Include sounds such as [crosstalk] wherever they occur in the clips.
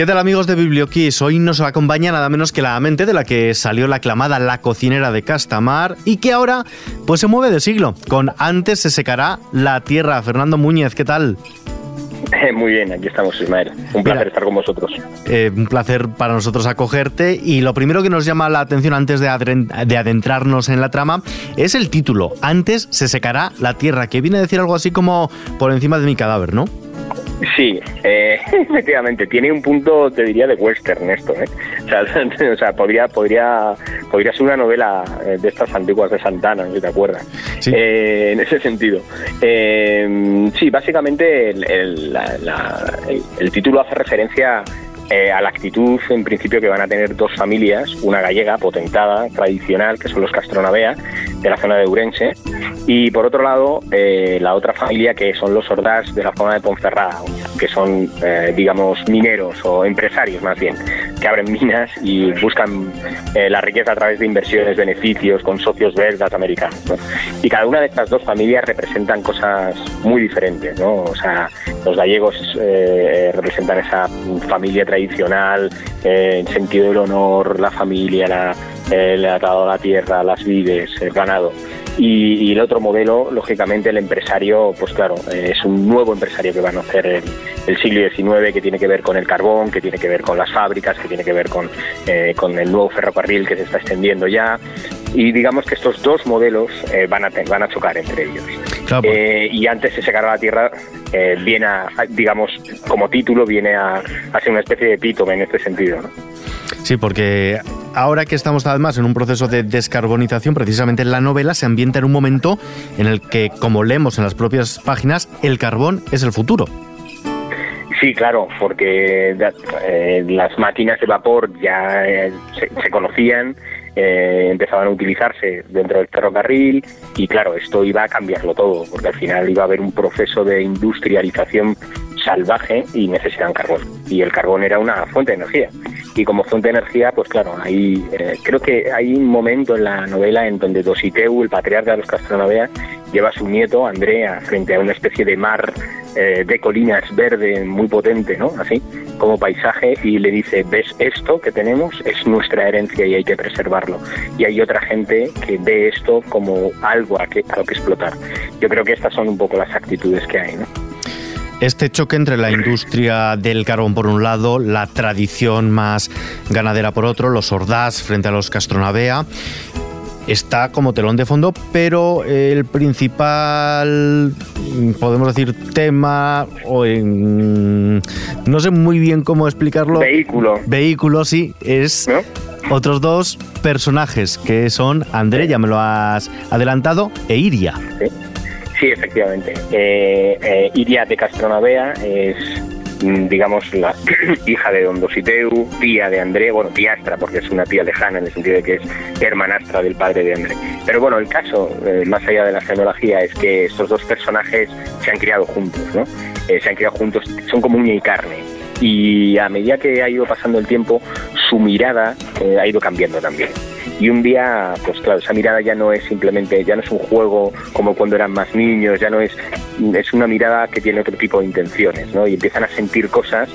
¿Qué tal amigos de Biblioquiz? Hoy nos acompaña nada menos que la mente de la que salió la aclamada La cocinera de Castamar y que ahora pues se mueve de siglo. Con Antes se secará la tierra. Fernando Muñez, ¿qué tal? Muy bien, aquí estamos, Ismael. Un placer estar con vosotros. Eh, un placer para nosotros acogerte. Y lo primero que nos llama la atención antes de, adentrarnos en la trama es el título. Antes se secará la tierra, que viene a decir algo así como por encima de mi cadáver, ¿no? Sí, eh, [laughs] efectivamente, tiene un punto, te diría, de western esto, ¿eh? [laughs] O sea, podría, podría, podría ser una novela eh, de estas antiguas de Santana, si te acuerdas. Eh, en ese sentido. sí, básicamente el, el título hace referencia eh, a la actitud en principio que van a tener dos familias, una gallega potentada, tradicional, que son los Castronavea, de la zona de Urense, y por otro lado eh, la otra familia que son los Ordás de la zona de Ponferrada, que son, eh, digamos, mineros o empresarios más bien, que abren minas y buscan la riqueza a través de inversiones, beneficios, con socios belgas americanos. Y cada una de estas dos familias representan cosas muy diferentes, ¿no? O sea, los gallegos representan esa familia tradicional eh, en sentido del honor, la familia, la, el atado a la tierra, las vides, el ganado. Y, el otro modelo, lógicamente, el empresario, pues claro, eh, es un nuevo empresario que va a nacer el, el, siglo XIX, que tiene que ver con el carbón, que tiene que ver con las fábricas, que tiene que ver con, eh, con el nuevo ferrocarril que se está extendiendo ya. Y digamos que estos dos modelos van, a, van a chocar entre ellos. y antes de secar la tierra, viene a, digamos, como título, viene a, a, ser una especie de epítome en este sentido. ¿no? Sí, porque ahora que estamos además en un proceso de descarbonización, precisamente la novela se ambienta en un momento en el que, como leemos en las propias páginas, el carbón es el futuro. Sí, claro, porque eh, las máquinas de vapor ya eh, se, conocían, eh, empezaban a utilizarse dentro del ferrocarril y claro, esto iba a cambiarlo todo, porque al final iba a haber un proceso de industrialización salvaje y necesitan carbón. Y el carbón era una fuente de energía. Y como fuente de energía, pues claro, ahí eh, creo que hay un momento en la novela en donde Dositeu, el patriarca de los Castronavea, lleva a su nieto, Andrea, frente a una especie de mar eh, de colinas verde muy potente, ¿no? Así, como paisaje, y le dice, ¿ves esto que tenemos? Es nuestra herencia y hay que preservarlo. Y hay otra gente que ve esto como algo a, que, a lo que explotar. Yo creo que estas son un poco las actitudes que hay, ¿no? Este choque entre la industria del carbón por un lado, la tradición más ganadera por otro, los Ordaz frente a los Castronavea, está como telón de fondo, pero el principal, podemos decir, tema, o no sé muy bien cómo explicarlo. Vehículo. Vehículo, sí, es otros dos personajes, que son André, ya me lo has adelantado, e Iria. Sí, efectivamente. Eh, eh, Iria de Castronavea es, mm, digamos, la [clears throat] hija de Don Dositeu, tía de André, bueno, tiastra, porque es una tía lejana en el sentido de que es hermanastra del padre de André. Pero bueno, el caso, eh, más allá de la genealogía, es que estos dos personajes se han criado juntos, ¿no? se han criado juntos, son como uña y carne. Y a medida que ha ido pasando el tiempo, su mirada ha ido cambiando también. Y un día, pues claro, esa mirada ya no es simplemente, ya no es un juego como cuando eran más niños, ya no es, es una mirada que tiene otro tipo de intenciones, ¿no? Y empiezan a sentir cosas,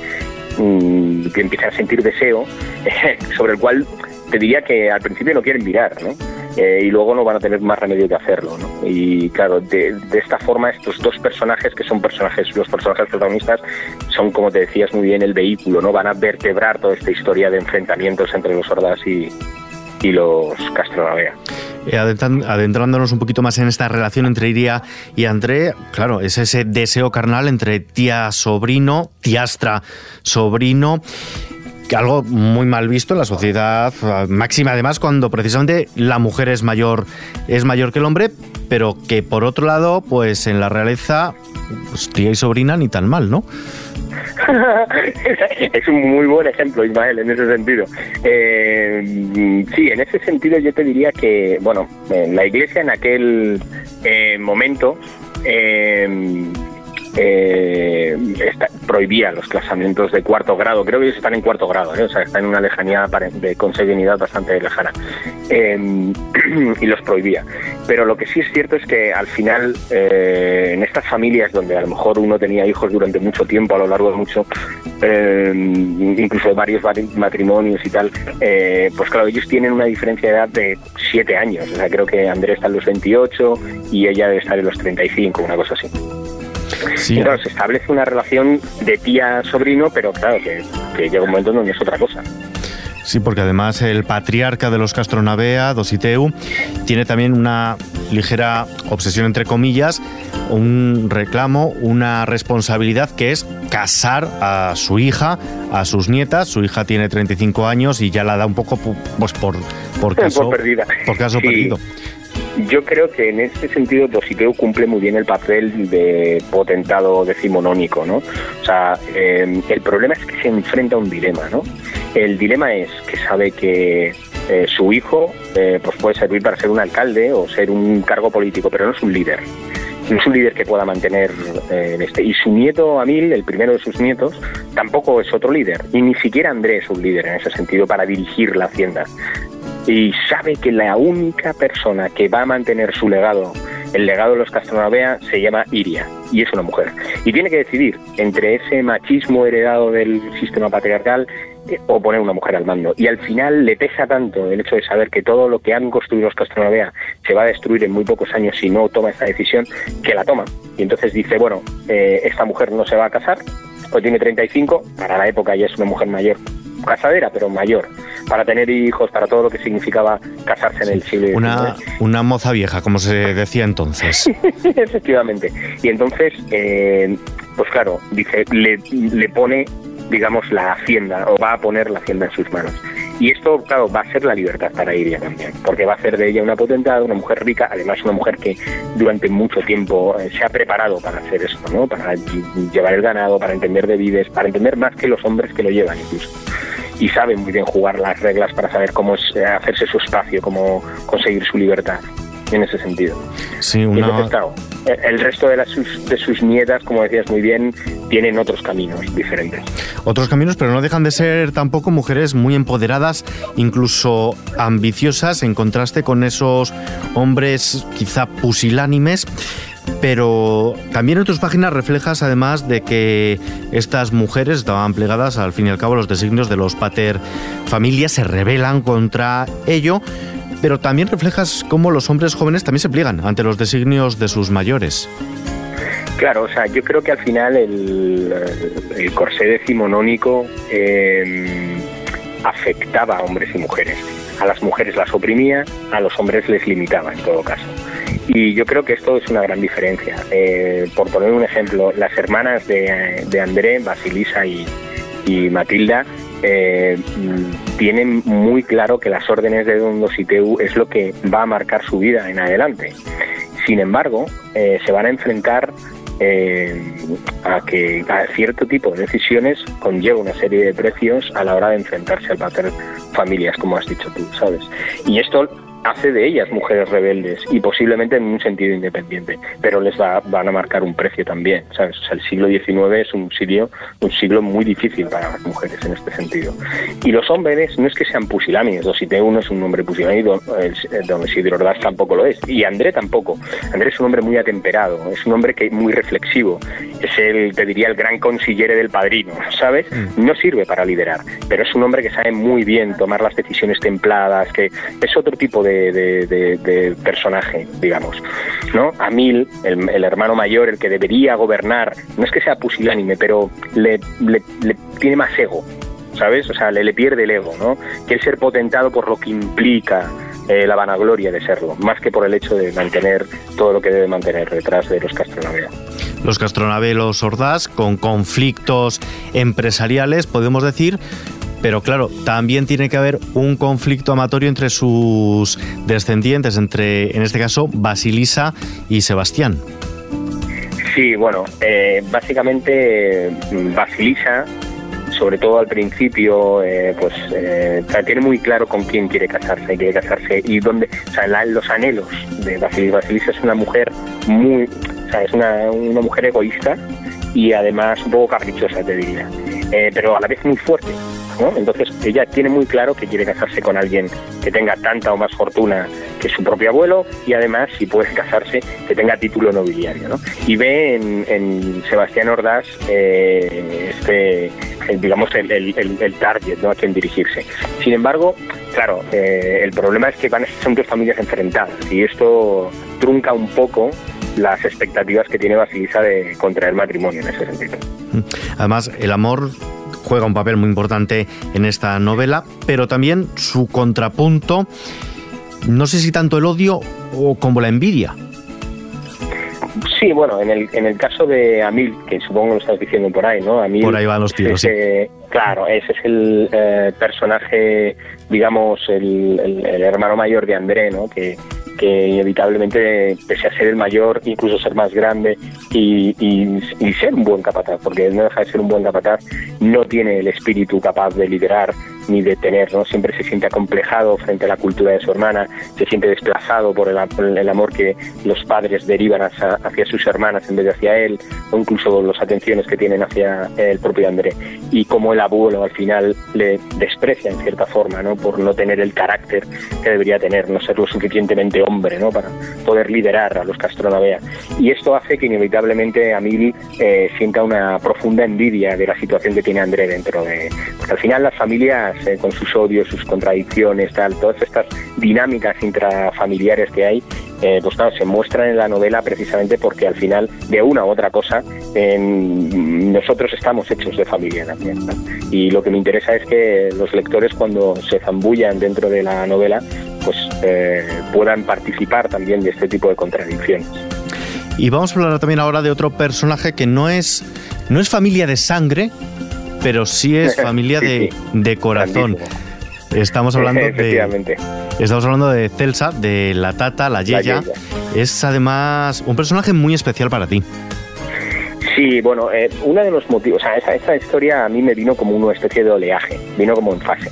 mmm, que empiezan a sentir deseo, [laughs] sobre el cual te diría que al principio no quieren mirar, ¿no? Eh, y luego no van a tener más remedio que hacerlo, ¿no? Y claro, de, de, esta forma estos dos personajes, que son personajes, los personajes protagonistas, son, como te decías muy bien, el vehículo, ¿no? Van a vertebrar toda esta historia de enfrentamientos entre los hordas y, y los Castronavea. Eh, adentrándonos un poquito más en esta relación entre Iria y André, claro, es ese deseo carnal entre tía-sobrino, tiastra-sobrino algo muy mal visto en la sociedad máxima además cuando precisamente la mujer es mayor es mayor que el hombre pero que por otro lado pues en la realeza pues, tía y sobrina ni tan mal no [laughs] es un muy buen ejemplo, Ismael, en ese sentido. Eh, sí, en ese sentido yo te diría que, bueno, la iglesia en aquel eh, momento, eh, eh, prohibía los casamientos de cuarto grado. Creo que ellos están en cuarto grado, ¿eh? o sea, están en una lejanía de consanguinidad bastante lejana. Em, [clears throat] y los prohibía. Pero lo que sí es cierto es que al final, eh, en estas familias donde a lo mejor uno tenía hijos durante mucho tiempo, a lo largo de mucho, em, incluso de varios matrimonios y tal, eh, pues claro, ellos tienen una diferencia de edad de 7 años. O sea, creo que Andrés está en los 28 y ella debe estar en los 35, una cosa así. Sí. Entonces se establece una relación de tía-sobrino, pero claro, que, que llega un momento donde es otra cosa. Sí, porque además el patriarca de los Castronavea, Dositeu, tiene también una ligera obsesión, entre comillas, un reclamo, una responsabilidad que es casar a su hija, a sus nietas. Su hija tiene 35 años y ya la da un poco pues, por, por caso, [laughs] por caso perdido. Yo creo que en este sentido Dositeu cumple muy bien el papel de potentado decimonónico, ¿no? O sea, em, el problema es que se enfrenta a un dilema, ¿no? El dilema es que sabe que eh, su hijo eh, pues puede servir para ser un alcalde o ser un cargo político, pero no es un líder. No es un líder que pueda mantener eh, este. Y su nieto Amil, el primero de sus nietos, tampoco es otro líder. Y ni siquiera Andrés es un líder en ese sentido para dirigir la hacienda y sabe que la única persona que va a mantener su legado, el legado de los Castronavea, se llama Iria y es una mujer. Y tiene que decidir entre ese machismo heredado del sistema patriarcal eh, o poner una mujer al mando. Y al final le pesa tanto el hecho de saber que todo lo que han construido los Castronavea se va a destruir en muy pocos años si no toma esta decisión, que la toma. Y entonces dice, bueno, eh, esta mujer no se va a casar, o tiene 35, para la época ya es una mujer mayor casadera, pero mayor, para tener hijos, para todo lo que significaba casarse en el siglo Una, una moza vieja, como se decía entonces. [laughs] Efectivamente. Y entonces, eh, pues claro, dice, le, le pone, digamos, la hacienda, o va a poner la hacienda en sus manos. Y esto, claro, va a ser la libertad para Iria también, porque va a hacer de ella una potentada, una mujer rica, además una mujer que durante mucho tiempo eh, se ha preparado para hacer esto, ¿no? Para llevar el ganado, para entender de vides, para entender más que los hombres que lo llevan incluso y sabe muy bien jugar las reglas para saber cómo es, eh, hacerse su espacio, cómo conseguir su libertad en ese sentido. Sí, una... el resto de, las, de sus nietas, como decías muy bien, tienen otros caminos diferentes. Otros caminos, pero no dejan de ser tampoco mujeres muy empoderadas, incluso ambiciosas, en contraste con esos hombres quizá pusilánimes pero también en tus páginas reflejas además de que estas mujeres estaban plegadas al fin y al cabo los designios de los pater familias, se rebelan contra ello, pero también reflejas cómo los hombres jóvenes también se pliegan ante los designios de sus mayores. Claro, o sea, yo creo que al final el, corsé decimonónico em, afectaba a hombres y mujeres. A las mujeres las oprimía, a los hombres les limitaba en todo caso. Y yo creo que esto es una gran diferencia. Eh, por poner un ejemplo, las hermanas de, André, Basilisa y, Matilda, eh, tienen muy claro que las órdenes de Don Dositeu es lo que va a marcar su vida en adelante. Sin embargo, eh, se van a enfrentar a que cierto tipo de decisiones conlleva una serie de precios a la hora de enfrentarse al pater familias, como has dicho tú, ¿sabes? Y esto hace de ellas mujeres rebeldes y posiblemente en un sentido independiente, pero les va, van a marcar un precio también. ¿sabes? el siglo XIX es un siglo, un siglo muy difícil para las mujeres en este sentido. Y los hombres no es que sean pusilánimes, uno es un hombre pusilánime, Don Isidro Ordaz tampoco lo es, y André tampoco. André es un hombre muy atemperado, es un hombre que muy reflexivo, es el, te diría, el gran consillere del padrino, ¿sabes? Mm. No sirve para liderar, pero es un hombre que sabe muy bien tomar las decisiones templadas, que es otro tipo de de, personaje, digamos. ¿no? A Mil, el, hermano mayor, el que debería gobernar, no es que sea pusilánime, pero le, tiene más ego, ¿sabes? O sea, le, le pierde el ego, ¿no? Quiere ser potentado por lo que implica eh, la vanagloria de serlo, más que por el hecho de mantener todo lo que debe mantener detrás de los Castronavea. Los Castronavea los Ordaz, con conflictos empresariales, podemos decir, pero claro, también tiene que haber un conflicto amatorio entre sus descendientes, entre, en este caso, Basilisa y Sebastián. Sí, bueno, eh, básicamente Basilisa, sobre todo al principio, eh, pues eh, tiene muy claro con quién quiere casarse, quiere casarse y dónde, o sea, los anhelos de Basilisa. Basilisa es una mujer muy, o sea, es una, una mujer egoísta y además un poco caprichosa, te diría, eh, pero a la vez muy fuerte. Entonces ella tiene muy claro que quiere casarse con alguien que tenga tanta o más fortuna que su propio abuelo y además, si puede casarse, que tenga título nobiliario. ¿no? Y ve en, Sebastián Ordaz eh, este, digamos, el, target ¿no? a quien dirigirse. Sin embargo, claro, eh, el problema es que van, son dos familias enfrentadas y esto trunca un poco las expectativas que tiene Basilisa de contraer matrimonio en ese sentido. Además, el amor juega un papel muy importante en esta novela, pero también su contrapunto, no sé si tanto el odio o como la envidia. Sí, bueno, en el, en el caso de Amil, que supongo lo estás diciendo por ahí, ¿no? Amil, por ahí van los tiros, Claro, ese es el eh, personaje, digamos, el, el, hermano mayor de André, ¿no? Que, que inevitablemente, pese a ser el mayor, incluso ser más grande y, y, ser un buen capataz, porque no deja de ser un buen capataz, no tiene el espíritu capaz de liderar ni de tener, ¿no? Siempre se siente acomplejado frente a la cultura de su hermana, se siente desplazado por el, el amor que los padres derivan hacia, hacia, sus hermanas en vez de hacia él, o incluso las atenciones que tienen hacia el propio André. Y como el abuelo al final le desprecia en cierta forma, ¿no? Por no tener el carácter que debería tener, no ser lo suficientemente hombre, ¿no? Para poder liderar a los Castronavea. Y esto hace que inevitablemente Amil eh, sienta una profunda envidia de la situación que tiene André dentro de... Porque al final las familias con sus odios, sus contradicciones, tal, todas estas dinámicas intrafamiliares que hay, eh, pues claro, se muestran en la novela precisamente porque al final, de una u otra cosa, nosotros estamos hechos de familia también. Y lo que me interesa es que los lectores cuando se zambullan dentro de la novela, pues eh, puedan participar también de este tipo de contradicciones. Y vamos a hablar también ahora de otro personaje que no es, no es familia de sangre, pero sí es [laughs] familia de, de, corazón. Estamos hablando de. Estamos hablando de Celsa, de la Tata, la Yeya. Es además un personaje muy especial para ti. Sí, bueno, eh, uno de los motivos, o sea, esa, esa, historia a mí me vino como una especie de oleaje, vino como en fase.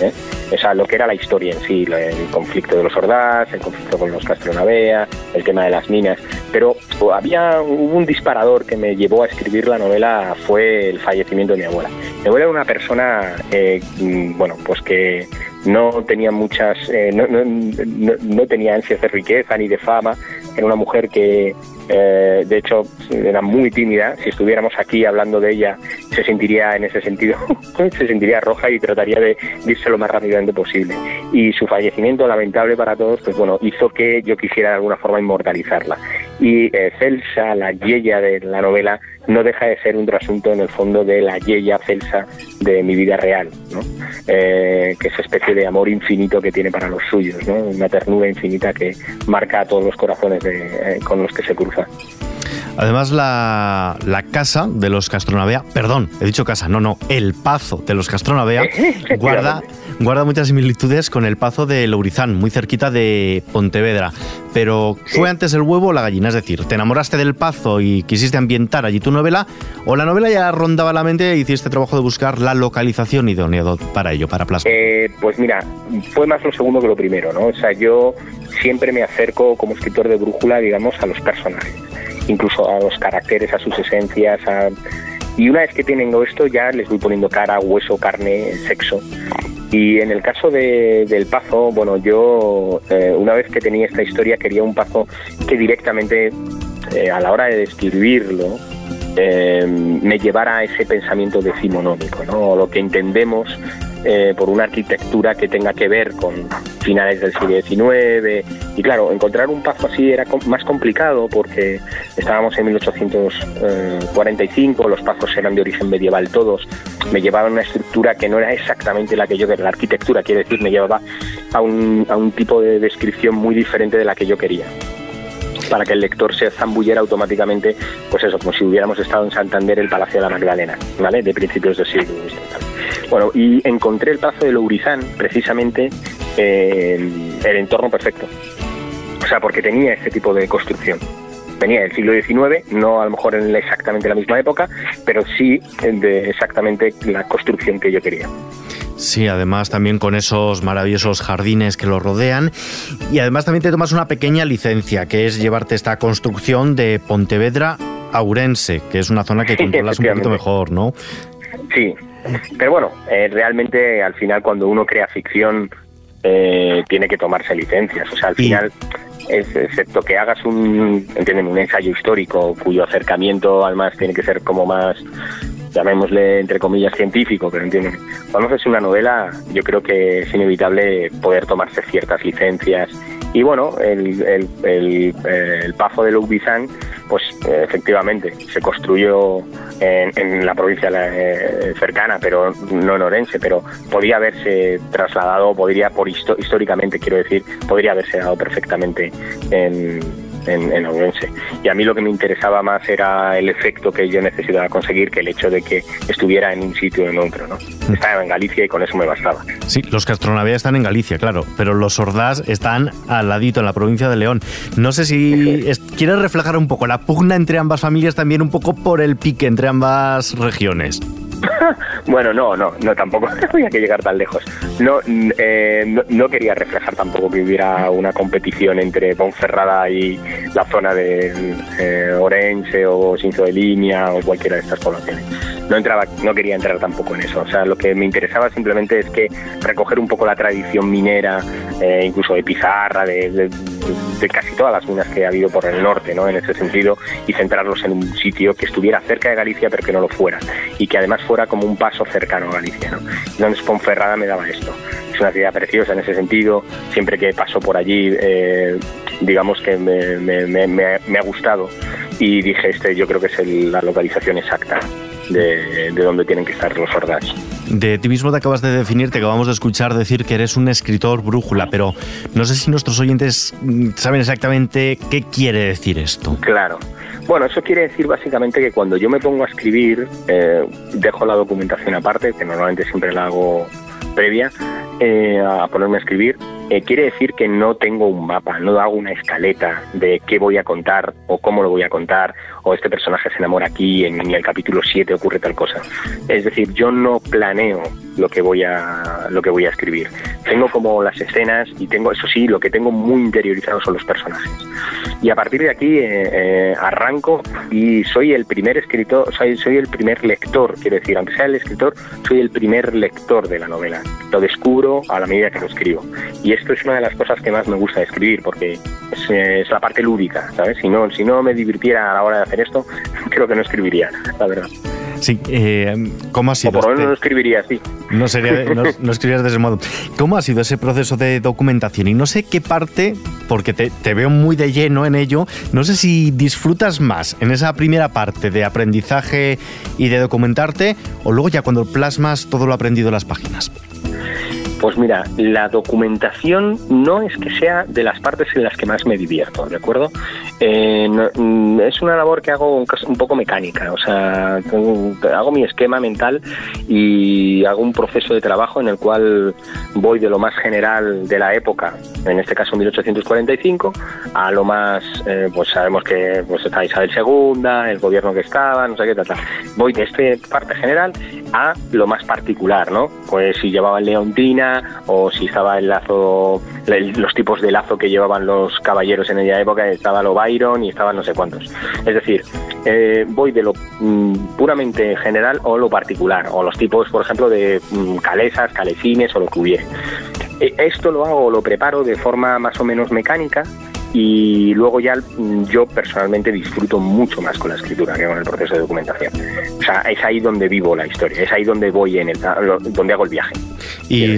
¿eh? O sea, lo que era la historia en sí, el conflicto de los Ordaz, el conflicto con los Castronavea, el tema de las minas. Pero había un disparador que me llevó a escribir la novela, fue el fallecimiento de mi abuela. Mi abuela era una persona, eh, mm, bueno, pues que no tenía muchas, eh, no, no, no, tenía ansias de riqueza ni de fama, era una mujer que eh, de hecho, era muy tímida. Si estuviéramos aquí hablando de ella, se sentiría en ese sentido, [laughs] se sentiría roja y trataría de irse lo más rápidamente posible. Y su fallecimiento, lamentable para todos, pues bueno, hizo que yo quisiera de alguna forma inmortalizarla. Y eh, Celsa, la yeya de la novela, no deja de ser un trasunto en el fondo de la yeya Celsa de mi vida real, ¿no? Eh, que es especie de amor infinito que tiene para los suyos, ¿no? una ternura infinita que marca a todos los corazones de, con los que se cruza. Además, la, casa de los Castronavea, perdón, he dicho casa, no, no, el pazo de los Castronavea [laughs] guarda, guarda muchas similitudes con el pazo de Lourizán, muy cerquita de Pontevedra. Pero ¿fue antes el huevo o la gallina? Es decir, ¿te enamoraste del pazo y quisiste ambientar allí tu novela? ¿O la novela ya rondaba la mente e hiciste trabajo de buscar la localización idónea para ello, para plasmar? Eh, pues mira, fue más lo segundo que lo primero, ¿no? O sea, yo siempre me acerco como escritor de brújula, digamos, a los personajes incluso a los caracteres, a sus esencias. Y una vez que tienen esto, ya les voy poniendo cara, hueso, carne, sexo. Y en el caso del Pazo, bueno, yo eh, una vez que tenía esta historia quería un Pazo que directamente eh, a la hora de describirlo eh, me llevara a ese pensamiento decimonómico, ¿no? lo que entendemos eh, por una arquitectura que tenga que ver con finales del siglo XIX. Y claro, encontrar un pazo así era más complicado porque estábamos en 1845, los pazos eran de origen medieval todos, me llevaban una estructura que no era exactamente la que yo quería, la arquitectura quiere decir, me llevaba a un, a un tipo de descripción muy diferente de la que yo quería para que el lector se zambullera automáticamente, pues eso, como si hubiéramos estado en Santander, el Palacio de la Magdalena, ¿vale? De principios del siglo bueno, y encontré el Pazo de Lourizán precisamente en el entorno perfecto. O sea, porque tenía ese tipo de construcción. Venía del siglo XIX, no a lo mejor en exactamente la misma época, pero sí de exactamente la construcción que yo quería. Sí, además también con esos maravillosos jardines que lo rodean. Y además también te tomas una pequeña licencia, que es llevarte esta construcción de Pontevedra Aurense, que es una zona que controlas un poquito mejor, ¿no? Sí, pero bueno, eh, realmente al final cuando uno crea ficción eh, tiene que tomarse licencias. O sea, al final, excepto que hagas un, ¿entienden? un ensayo histórico cuyo acercamiento además tiene que ser como más llamémosle entre comillas científico, pero entienden. Cuando haces una novela, yo creo que es inevitable poder tomarse ciertas licencias y bueno, el, el, el, Pafo de Lubizán, pues efectivamente se construyó en, la provincia eh, cercana, pero no en Orense, pero podría haberse trasladado, podría, por históricamente quiero decir, podría haberse dado perfectamente en en, en Y a mí lo que me interesaba más era el efecto que yo necesitaba conseguir que el hecho de que estuviera en un sitio o en otro. ¿no? Mm. Estaba en Galicia y con eso me bastaba. Sí, los Castronavea están en Galicia, claro, pero los Ordaz están al ladito, en la provincia de León. No sé si quieres reflejar un poco la pugna entre ambas familias, también un poco por el pique entre ambas regiones. [laughs] bueno, no, no, no, tampoco [laughs] había que llegar tan lejos. Eh, no, no, quería reflejar tampoco que hubiera una competición entre Ponferrada y la zona de eh, Orense o Cinto de Línea o cualquiera de estas poblaciones. No entraba, no quería entrar tampoco en eso. O sea, lo que me interesaba simplemente es que recoger un poco la tradición minera, eh, incluso de pizarra, de, casi todas las minas que ha habido por el norte, ¿no? En ese sentido, y centrarlos en un sitio que estuviera cerca de Galicia, pero que no lo fuera, y que además fuera como un paso cercano a Galicia, ¿no? Entonces Ponferrada me daba esto. Es una ciudad preciosa en ese sentido. Siempre que paso por allí, eh, digamos que me, ha gustado y dije, este yo creo que es la localización exacta de, de donde tienen que estar los ordaz. De ti mismo te acabas de definir, te acabamos de escuchar decir que eres un escritor brújula, pero no sé si nuestros oyentes mm, saben exactamente qué quiere decir esto. Claro. Bueno, eso quiere decir básicamente que cuando yo me pongo a escribir, eh, dejo la documentación aparte, que normalmente siempre la hago previa, eh, a ponerme a escribir, eh, quiere decir que no tengo un mapa, no hago una escaleta de qué voy a contar o cómo lo voy a contar o este personaje se enamora aquí, en, en el capítulo 7 ocurre tal cosa. Es decir, yo no planeo lo que voy a lo que voy a escribir. Tengo como las escenas y tengo eso sí, lo que tengo muy interiorizado son los personajes. Y a partir de aquí eh, eh, arranco y soy el primer escritor, soy, soy el primer lector, quiero decir, aunque sea el escritor, soy el primer lector de la novela. Lo descubro a la medida que lo escribo. Y esto es una de las cosas que más me gusta de escribir porque es, es la parte lúdica, ¿sabes? Si no, si no me divirtiera a la hora de hacer esto, [laughs] creo que no escribiría, la verdad. Sí, eh, ¿cómo ha sido? O por lo menos este no escribiría así. No, sería, [laughs] no, escribirías de ese modo. ¿Cómo ha sido ese proceso de documentación? Y no sé qué parte, porque te, te, veo muy de lleno en ello, no sé si disfrutas más en esa primera parte de aprendizaje y de documentarte, o luego ya cuando plasmas todo lo aprendido en las páginas. Pues mira, la documentación no es que sea de las partes en las que más me divierto, ¿de acuerdo? Eh, mm, es una labor que hago un, poco mecánica, o sea, hago mi esquema mental y hago un proceso de trabajo en el cual voy de lo más general de la época, en este caso 1845, a lo más, eh, pues sabemos que pues está Isabel II, el gobierno que estaba, no sé qué, tal, tal. Voy de esta parte general a lo más particular, ¿no? Pues si llevaba leontina o si estaba el lazo, los tipos de lazo que llevaban los caballeros en aquella época, estaba lo Byron y estaban no sé cuántos. Es decir, eh, voy de lo mm, puramente general o lo particular, o los tipos, por ejemplo, de mm, calesas, calesines o lo que hubiere. E, esto lo hago, lo preparo de forma más o menos mecánica y luego ya mm, yo personalmente disfruto mucho más con la escritura que con el proceso de documentación. O sea, es ahí donde vivo la historia, es ahí donde voy, en el, donde hago el viaje. Y,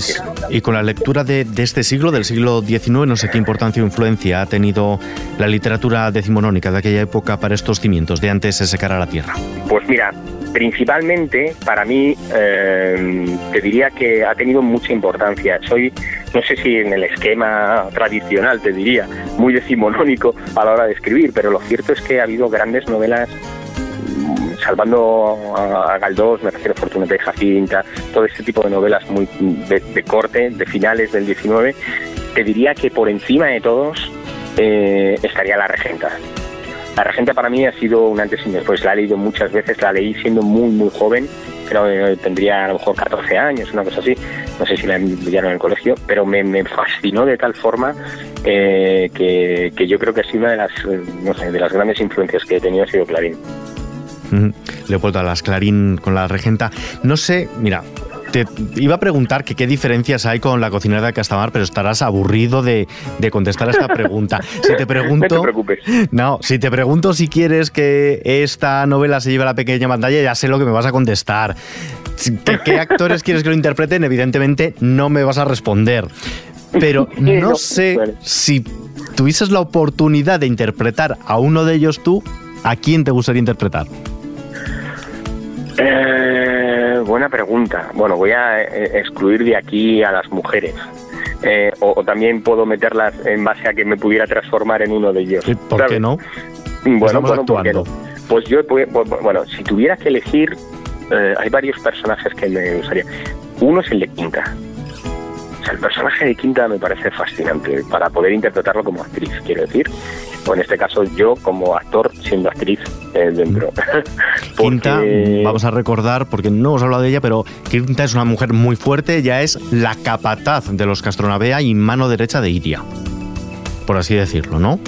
y con la lectura de, de, este siglo, del siglo XIX, no sé qué importancia o influencia ha tenido la literatura decimonónica de aquella época para estos cimientos de antes de secar a la tierra. Pues mira, principalmente para mí eh, te diría que ha tenido mucha importancia. Soy, no sé si en el esquema tradicional te diría, muy decimonónico a la hora de escribir, pero lo cierto es que ha habido grandes novelas mm, salvando a Galdós, me refiero a Fortunata y Jacinta, todo este tipo de novelas muy de, corte, de finales del 19, te diría que por encima de todos eh, estaría La Regenta. La Regenta para mí ha sido un antes y después. La he leído muchas veces, la leí siendo muy, muy joven creo que tendría a lo mejor 14 años, una cosa así, no sé si la enviaron en el colegio, pero me, fascinó de tal forma eh, que, yo creo que es una de las, sé, de las grandes influencias que he tenido ha sido Clarín. Leopoldo Alas, Clarín con la regenta. No sé, mira, te iba a preguntar que qué diferencias hay con la cocinera de Castamar, pero estarás aburrido de, contestar a esta pregunta. Si te pregunto, [laughs] no te preocupes. No, si te pregunto si quieres que esta novela se lleve a la pequeña pantalla, ya sé lo que me vas a contestar. ¿Qué, [laughs] actores quieres que lo interpreten? Evidentemente no me vas a responder. Pero [laughs] no sé si tuvieses la oportunidad de interpretar a uno de ellos tú, ¿a quién te gustaría interpretar? Eh, buena pregunta. Bueno, voy a eh, excluir de aquí a las mujeres. Eh, o, también puedo meterlas en base a que me pudiera transformar en uno de ellos. ¿Por qué no? Bueno, bueno actuando. Pues yo, pues, bueno, si tuviera que elegir, hay varios personajes que me gustaría. Uno es el de Quinta. O sea, el personaje de Quinta me parece fascinante para poder interpretarlo como actriz, quiero decir o en este caso yo como actor siendo actriz eh, dentro. [laughs] Quinta, vamos a recordar, porque no hemos hablado de ella, pero Quinta es una mujer muy fuerte, ya es la capataz de los Castronavea y mano derecha de Iria, por así decirlo, ¿no?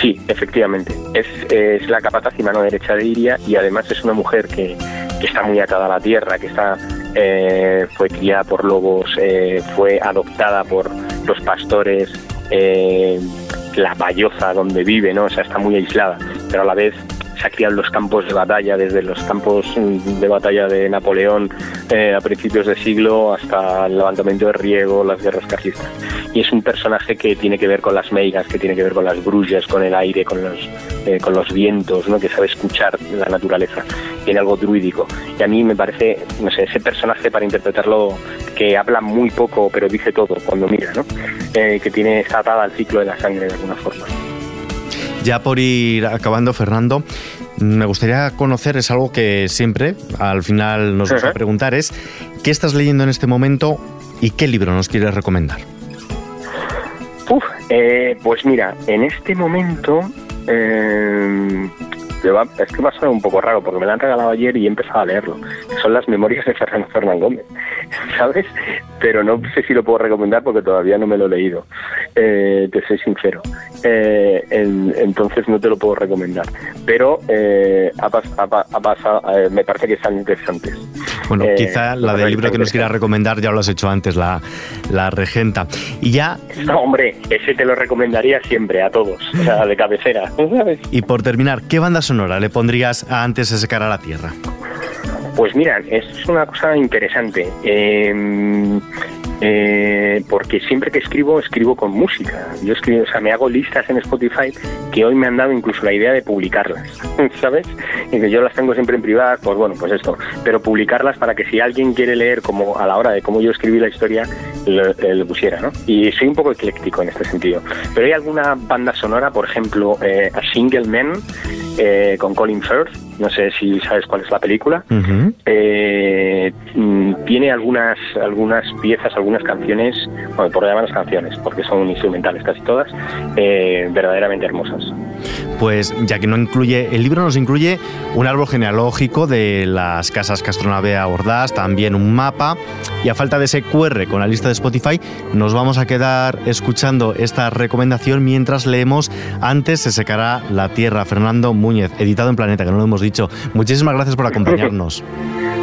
Sí, efectivamente. Es, es la capataz y mano derecha de Iria y además es una mujer que, que está muy atada a la tierra, que está eh, fue criada por lobos, eh, fue adoptada por los pastores, eh, la Bayoza donde vive, ¿no? O sea, está muy aislada, pero a la vez se ha criado en los campos de batalla, desde los campos de batalla de Napoleón eh, a principios de siglo hasta el levantamiento de Riego, las guerras carlistas. Y es un personaje que tiene que ver con las meigas, que tiene que ver con las brullas, con el aire, con los, eh, con los vientos, ¿no? que sabe escuchar la naturaleza. Tiene algo druídico. Y a mí me parece, no sé, ese personaje para interpretarlo que habla muy poco pero dice todo cuando mira, ¿no? Eh, que tiene está atada al ciclo de la sangre de alguna forma. Ya por ir acabando, Fernando, me gustaría conocer, es algo que siempre al final nos gusta preguntar, es ¿qué estás leyendo en este momento y qué libro nos quieres recomendar? Uf, eh, pues mira, en este momento eh, es que va a sonar un poco raro porque me lo han regalado ayer y he empezado a leerlo. Son las memorias de Fernando Fernán Gómez, [laughs] ¿sabes? Pero no sé si lo puedo recomendar porque todavía no me lo he leído, eh, te soy sincero. Eh, entonces no te lo puedo recomendar. Pero eh, ha, pasado, me parece que están interesantes. Bueno, quizá la del libro que nos quieras recomendar ya lo has hecho antes, la, la Regenta. Y ya... No, hombre, ese te lo recomendaría siempre a todos, o sea, de cabecera. [laughs] Y por terminar, ¿qué bandas sonora le pondrías antes de secar a la tierra? Pues mira, es una cosa interesante. Em, eh, porque siempre que escribo, escribo con música. Yo escribo, o sea, me hago listas en Spotify que hoy me han dado incluso la idea de publicarlas, [laughs] ¿sabes? Y que yo las tengo siempre en privado, pues bueno, pues esto. Pero publicarlas para que si alguien quiere leer como a la hora de cómo yo escribí la historia, lo, pusiera, ¿no? Y soy un poco ecléctico en este sentido. Pero hay alguna banda sonora, por ejemplo, eh, A Single Man, eh, con Colin Firth, no sé si sabes cuál es la película, eh, tiene algunas, algunas piezas, algunas canciones, bueno, por llamarlas canciones, porque son instrumentales casi todas, eh, verdaderamente hermosas. Pues ya que no incluye, el libro nos incluye un árbol genealógico de las casas Castronavea Ordaz, también un mapa, y a falta de ese QR con la lista de Spotify, nos vamos a quedar escuchando esta recomendación mientras leemos Antes se secará la tierra, Fernando Muñez, editado en Planeta, que no lo hemos dicho. Muchísimas gracias por acompañarnos. [laughs]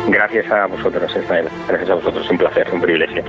Gracias a vosotros, Gracias a vosotros, un placer, un privilegio.